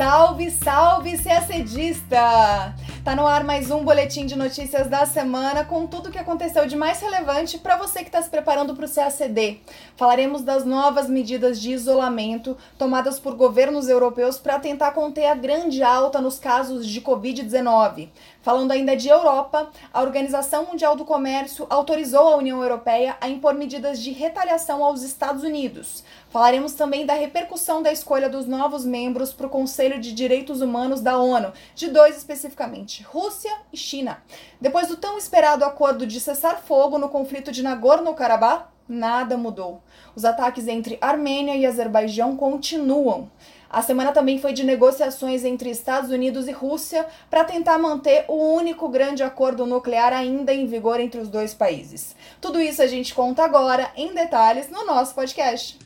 Salve, salve, CACDista! Tá no ar mais um boletim de notícias da semana com tudo o que aconteceu de mais relevante para você que está se preparando para o CACD. Falaremos das novas medidas de isolamento tomadas por governos europeus para tentar conter a grande alta nos casos de Covid-19. Falando ainda de Europa, a Organização Mundial do Comércio autorizou a União Europeia a impor medidas de retaliação aos Estados Unidos. Falaremos também da repercussão da escolha dos novos membros para o Conselho de Direitos Humanos da ONU, de dois especificamente, Rússia e China. Depois do tão esperado acordo de cessar fogo no conflito de Nagorno-Karabakh, nada mudou. Os ataques entre Armênia e Azerbaijão continuam. A semana também foi de negociações entre Estados Unidos e Rússia para tentar manter o único grande acordo nuclear ainda em vigor entre os dois países. Tudo isso a gente conta agora, em detalhes, no nosso podcast.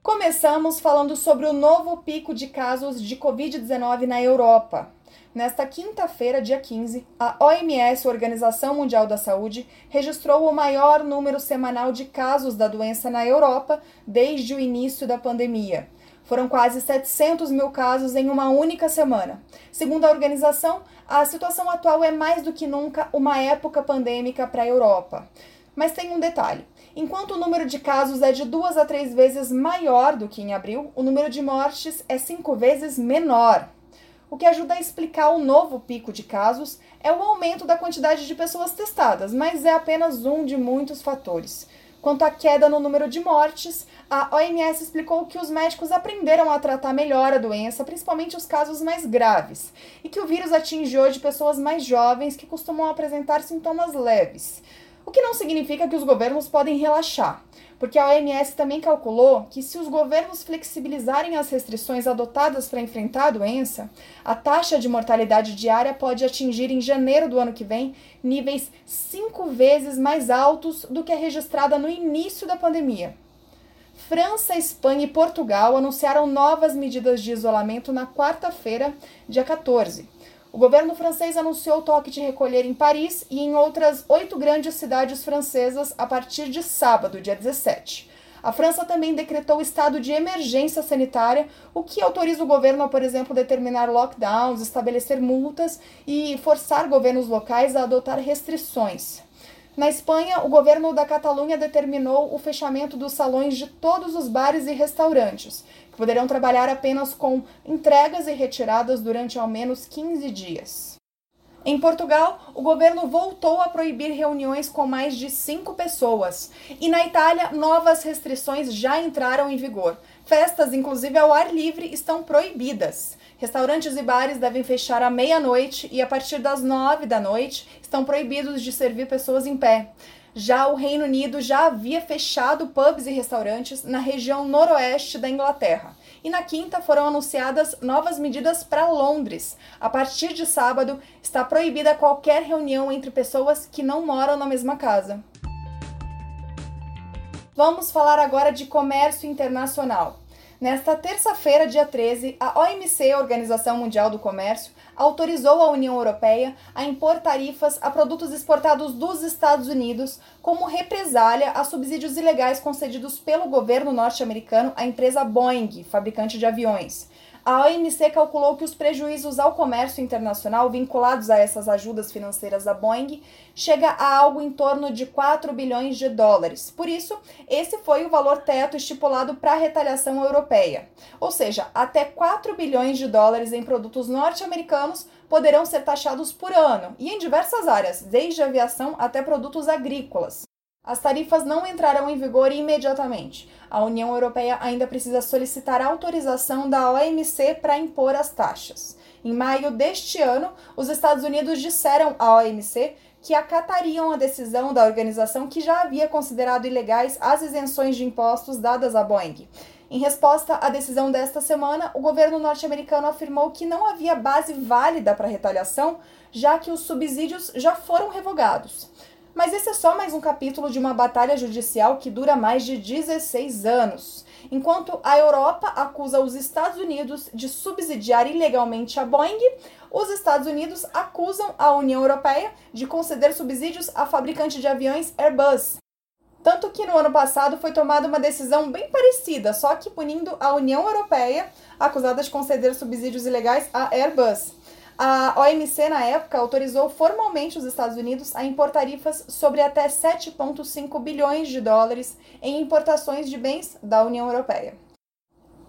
Começamos falando sobre o novo pico de casos de Covid-19 na Europa. Nesta quinta-feira, dia 15, a OMS, Organização Mundial da Saúde, registrou o maior número semanal de casos da doença na Europa desde o início da pandemia. Foram quase 700 mil casos em uma única semana. Segundo a organização, a situação atual é mais do que nunca uma época pandêmica para a Europa. Mas tem um detalhe: enquanto o número de casos é de duas a três vezes maior do que em abril, o número de mortes é cinco vezes menor. O que ajuda a explicar o novo pico de casos é o aumento da quantidade de pessoas testadas, mas é apenas um de muitos fatores. Quanto à queda no número de mortes, a OMS explicou que os médicos aprenderam a tratar melhor a doença, principalmente os casos mais graves, e que o vírus atinge hoje pessoas mais jovens que costumam apresentar sintomas leves. O que não significa que os governos podem relaxar, porque a OMS também calculou que se os governos flexibilizarem as restrições adotadas para enfrentar a doença, a taxa de mortalidade diária pode atingir em janeiro do ano que vem níveis cinco vezes mais altos do que a registrada no início da pandemia. França, Espanha e Portugal anunciaram novas medidas de isolamento na quarta-feira, dia 14 o governo francês anunciou o toque de recolher em Paris e em outras oito grandes cidades francesas a partir de sábado, dia 17. A França também decretou estado de emergência sanitária, o que autoriza o governo a, por exemplo, determinar lockdowns, estabelecer multas e forçar governos locais a adotar restrições. Na Espanha, o governo da Catalunha determinou o fechamento dos salões de todos os bares e restaurantes, que poderão trabalhar apenas com entregas e retiradas durante ao menos 15 dias. Em Portugal, o governo voltou a proibir reuniões com mais de cinco pessoas. E na Itália, novas restrições já entraram em vigor. Festas, inclusive ao ar livre, estão proibidas. Restaurantes e bares devem fechar à meia-noite e a partir das nove da noite estão proibidos de servir pessoas em pé. Já o Reino Unido já havia fechado pubs e restaurantes na região noroeste da Inglaterra. E na quinta foram anunciadas novas medidas para Londres. A partir de sábado, está proibida qualquer reunião entre pessoas que não moram na mesma casa. Vamos falar agora de comércio internacional. Nesta terça-feira, dia 13, a OMC, Organização Mundial do Comércio, autorizou a União Europeia a impor tarifas a produtos exportados dos Estados Unidos como represália a subsídios ilegais concedidos pelo governo norte-americano à empresa Boeing, fabricante de aviões. A OMC calculou que os prejuízos ao comércio internacional vinculados a essas ajudas financeiras da Boeing chega a algo em torno de 4 bilhões de dólares. Por isso, esse foi o valor teto estipulado para a retaliação europeia. Ou seja, até 4 bilhões de dólares em produtos norte-americanos poderão ser taxados por ano e em diversas áreas, desde aviação até produtos agrícolas. As tarifas não entrarão em vigor imediatamente. A União Europeia ainda precisa solicitar autorização da OMC para impor as taxas. Em maio deste ano, os Estados Unidos disseram à OMC que acatariam a decisão da organização que já havia considerado ilegais as isenções de impostos dadas à Boeing. Em resposta à decisão desta semana, o governo norte-americano afirmou que não havia base válida para retaliação, já que os subsídios já foram revogados. Mas esse é só mais um capítulo de uma batalha judicial que dura mais de 16 anos. Enquanto a Europa acusa os Estados Unidos de subsidiar ilegalmente a Boeing, os Estados Unidos acusam a União Europeia de conceder subsídios à fabricante de aviões Airbus. Tanto que no ano passado foi tomada uma decisão bem parecida, só que punindo a União Europeia, acusada de conceder subsídios ilegais à Airbus. A OMC, na época, autorizou formalmente os Estados Unidos a impor tarifas sobre até 7,5 bilhões de dólares em importações de bens da União Europeia.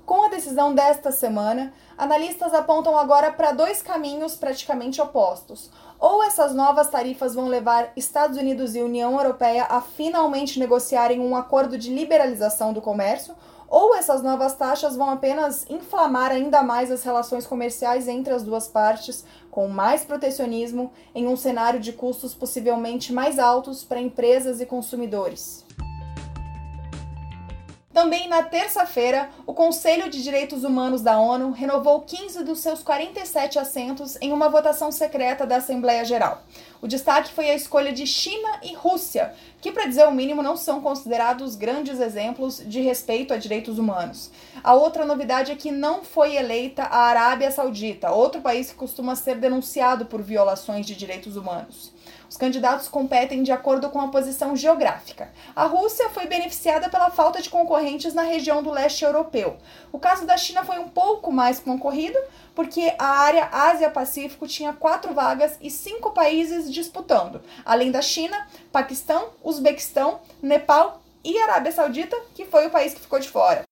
Com a decisão desta semana, analistas apontam agora para dois caminhos praticamente opostos. Ou essas novas tarifas vão levar Estados Unidos e União Europeia a finalmente negociarem um acordo de liberalização do comércio, ou essas novas taxas vão apenas inflamar ainda mais as relações comerciais entre as duas partes, com mais protecionismo, em um cenário de custos possivelmente mais altos para empresas e consumidores. Também na terça-feira, o Conselho de Direitos Humanos da ONU renovou 15 dos seus 47 assentos em uma votação secreta da Assembleia Geral. O destaque foi a escolha de China e Rússia, que, para dizer o mínimo, não são considerados grandes exemplos de respeito a direitos humanos. A outra novidade é que não foi eleita a Arábia Saudita, outro país que costuma ser denunciado por violações de direitos humanos. Os candidatos competem de acordo com a posição geográfica. A Rússia foi beneficiada pela falta de concorrentes na região do leste europeu. O caso da China foi um pouco mais concorrido, porque a área Ásia-Pacífico tinha quatro vagas e cinco países disputando, além da China, Paquistão, Uzbequistão, Nepal e Arábia Saudita, que foi o país que ficou de fora.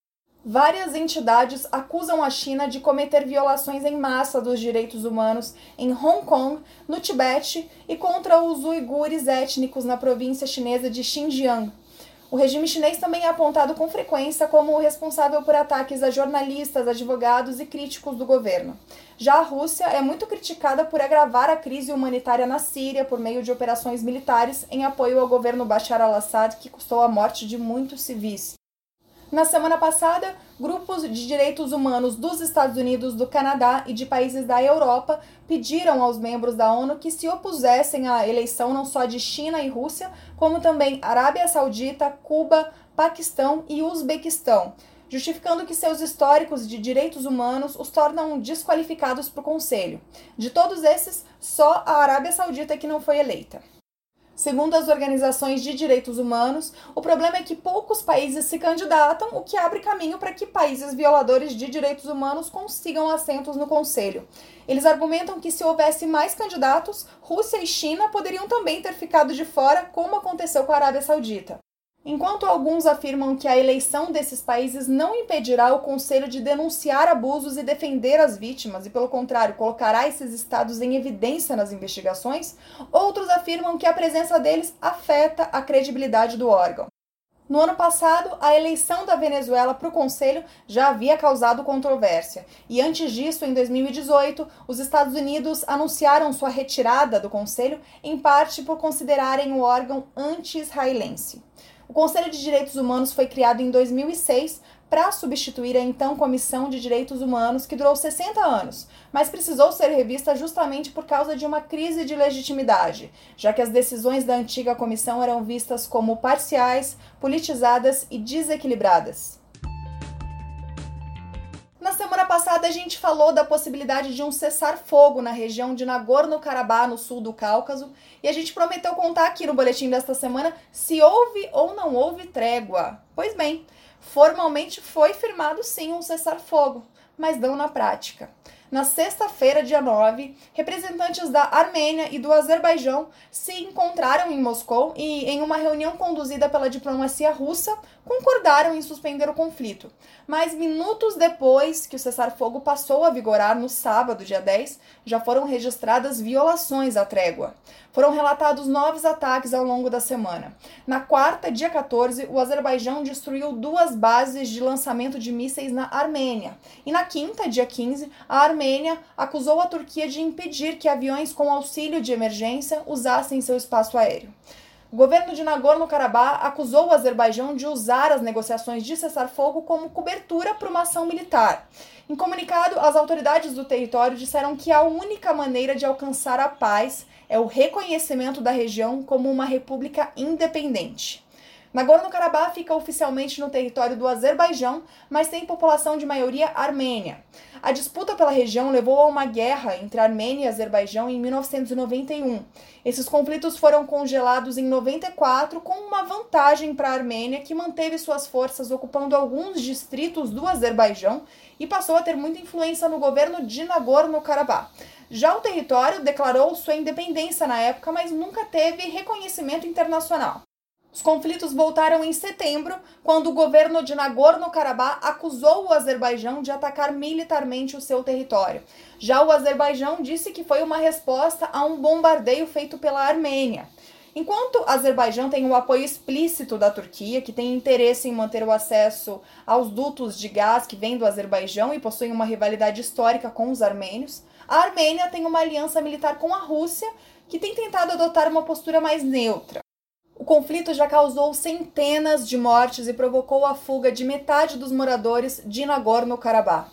Várias entidades acusam a China de cometer violações em massa dos direitos humanos em Hong Kong, no Tibete e contra os uigures étnicos na província chinesa de Xinjiang. O regime chinês também é apontado com frequência como o responsável por ataques a jornalistas, advogados e críticos do governo. Já a Rússia é muito criticada por agravar a crise humanitária na Síria por meio de operações militares em apoio ao governo Bashar al-Assad, que custou a morte de muitos civis. Na semana passada, grupos de direitos humanos dos Estados Unidos, do Canadá e de países da Europa pediram aos membros da ONU que se opusessem à eleição não só de China e Rússia, como também Arábia Saudita, Cuba, Paquistão e Uzbequistão, justificando que seus históricos de direitos humanos os tornam desqualificados para o Conselho. De todos esses, só a Arábia Saudita é que não foi eleita. Segundo as organizações de direitos humanos, o problema é que poucos países se candidatam, o que abre caminho para que países violadores de direitos humanos consigam assentos no Conselho. Eles argumentam que se houvesse mais candidatos, Rússia e China poderiam também ter ficado de fora, como aconteceu com a Arábia Saudita. Enquanto alguns afirmam que a eleição desses países não impedirá o Conselho de denunciar abusos e defender as vítimas, e pelo contrário, colocará esses estados em evidência nas investigações, outros afirmam que a presença deles afeta a credibilidade do órgão. No ano passado, a eleição da Venezuela para o Conselho já havia causado controvérsia, e antes disso, em 2018, os Estados Unidos anunciaram sua retirada do Conselho, em parte por considerarem o órgão anti-israelense. O Conselho de Direitos Humanos foi criado em 2006 para substituir a então Comissão de Direitos Humanos, que durou 60 anos, mas precisou ser revista justamente por causa de uma crise de legitimidade, já que as decisões da antiga comissão eram vistas como parciais, politizadas e desequilibradas. Passada a gente falou da possibilidade de um cessar-fogo na região de Nagorno-Karabakh, no sul do Cáucaso, e a gente prometeu contar aqui no boletim desta semana se houve ou não houve trégua. Pois bem, formalmente foi firmado sim um cessar-fogo, mas não na prática. Na sexta-feira, dia 9, representantes da Armênia e do Azerbaijão se encontraram em Moscou e, em uma reunião conduzida pela diplomacia russa, concordaram em suspender o conflito. Mas minutos depois que o cessar-fogo passou a vigorar no sábado, dia 10, já foram registradas violações à trégua. Foram relatados novos ataques ao longo da semana. Na quarta, dia 14, o Azerbaijão destruiu duas bases de lançamento de mísseis na Armênia. E na quinta, dia 15, a Armênia acusou a Turquia de impedir que aviões com auxílio de emergência usassem seu espaço aéreo. O governo de Nagorno-Karabakh acusou o Azerbaijão de usar as negociações de cessar-fogo como cobertura para uma ação militar. Em comunicado, as autoridades do território disseram que a única maneira de alcançar a paz é o reconhecimento da região como uma república independente. Nagorno-Karabakh fica oficialmente no território do Azerbaijão, mas tem população de maioria armênia. A disputa pela região levou a uma guerra entre Armênia e Azerbaijão em 1991. Esses conflitos foram congelados em 94 com uma vantagem para a Armênia, que manteve suas forças ocupando alguns distritos do Azerbaijão e passou a ter muita influência no governo de Nagorno-Karabakh. Já o território declarou sua independência na época, mas nunca teve reconhecimento internacional. Os conflitos voltaram em setembro, quando o governo de Nagorno-Karabakh acusou o Azerbaijão de atacar militarmente o seu território. Já o Azerbaijão disse que foi uma resposta a um bombardeio feito pela Armênia. Enquanto o Azerbaijão tem o apoio explícito da Turquia, que tem interesse em manter o acesso aos dutos de gás que vêm do Azerbaijão e possui uma rivalidade histórica com os armênios, a Armênia tem uma aliança militar com a Rússia, que tem tentado adotar uma postura mais neutra. O conflito já causou centenas de mortes e provocou a fuga de metade dos moradores de Nagorno-Karabakh.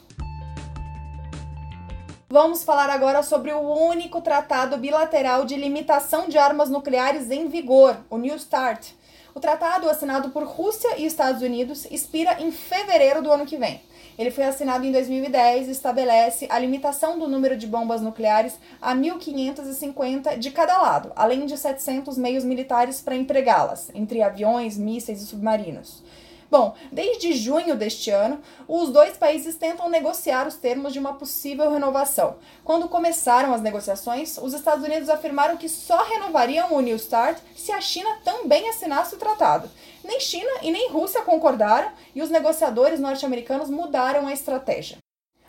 Vamos falar agora sobre o único tratado bilateral de limitação de armas nucleares em vigor, o New START. O tratado, assinado por Rússia e Estados Unidos, expira em fevereiro do ano que vem. Ele foi assinado em 2010 e estabelece a limitação do número de bombas nucleares a 1.550 de cada lado, além de 700 meios militares para empregá-las, entre aviões, mísseis e submarinos. Bom, desde junho deste ano, os dois países tentam negociar os termos de uma possível renovação. Quando começaram as negociações, os Estados Unidos afirmaram que só renovariam o New START se a China também assinasse o tratado. Nem China e nem Rússia concordaram e os negociadores norte-americanos mudaram a estratégia.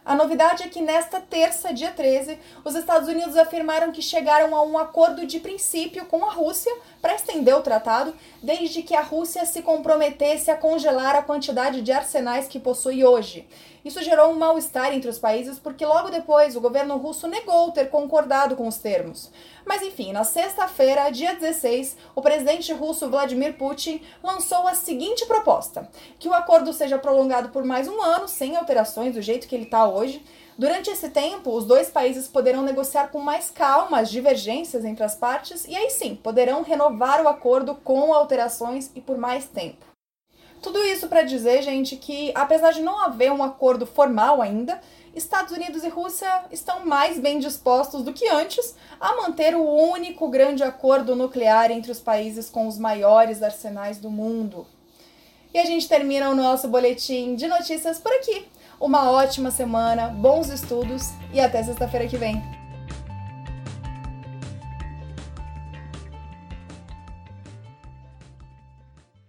A novidade é que nesta terça, dia 13, os Estados Unidos afirmaram que chegaram a um acordo de princípio com a Rússia para estender o tratado, desde que a Rússia se comprometesse a congelar a quantidade de arsenais que possui hoje. Isso gerou um mal-estar entre os países porque logo depois o governo russo negou ter concordado com os termos. Mas enfim, na sexta-feira, dia 16, o presidente russo Vladimir Putin lançou a seguinte proposta: que o acordo seja prolongado por mais um ano, sem alterações do jeito que ele está hoje. Durante esse tempo, os dois países poderão negociar com mais calma as divergências entre as partes e aí sim poderão renovar o acordo com alterações e por mais tempo. Tudo isso para dizer, gente, que apesar de não haver um acordo formal ainda, Estados Unidos e Rússia estão mais bem dispostos do que antes a manter o único grande acordo nuclear entre os países com os maiores arsenais do mundo. E a gente termina o nosso boletim de notícias por aqui. Uma ótima semana, bons estudos e até sexta-feira que vem.